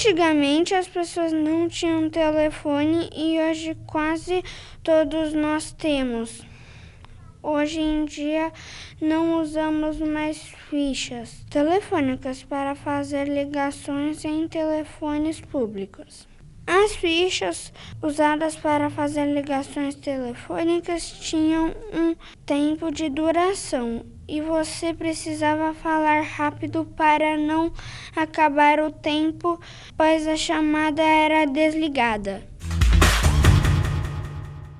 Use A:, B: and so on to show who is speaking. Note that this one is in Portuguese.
A: Antigamente as pessoas não tinham telefone e hoje quase todos nós temos. Hoje em dia não usamos mais fichas telefônicas para fazer ligações em telefones públicos. As fichas usadas para fazer ligações telefônicas tinham um tempo de duração e você precisava falar rápido para não acabar o tempo, pois a chamada era desligada.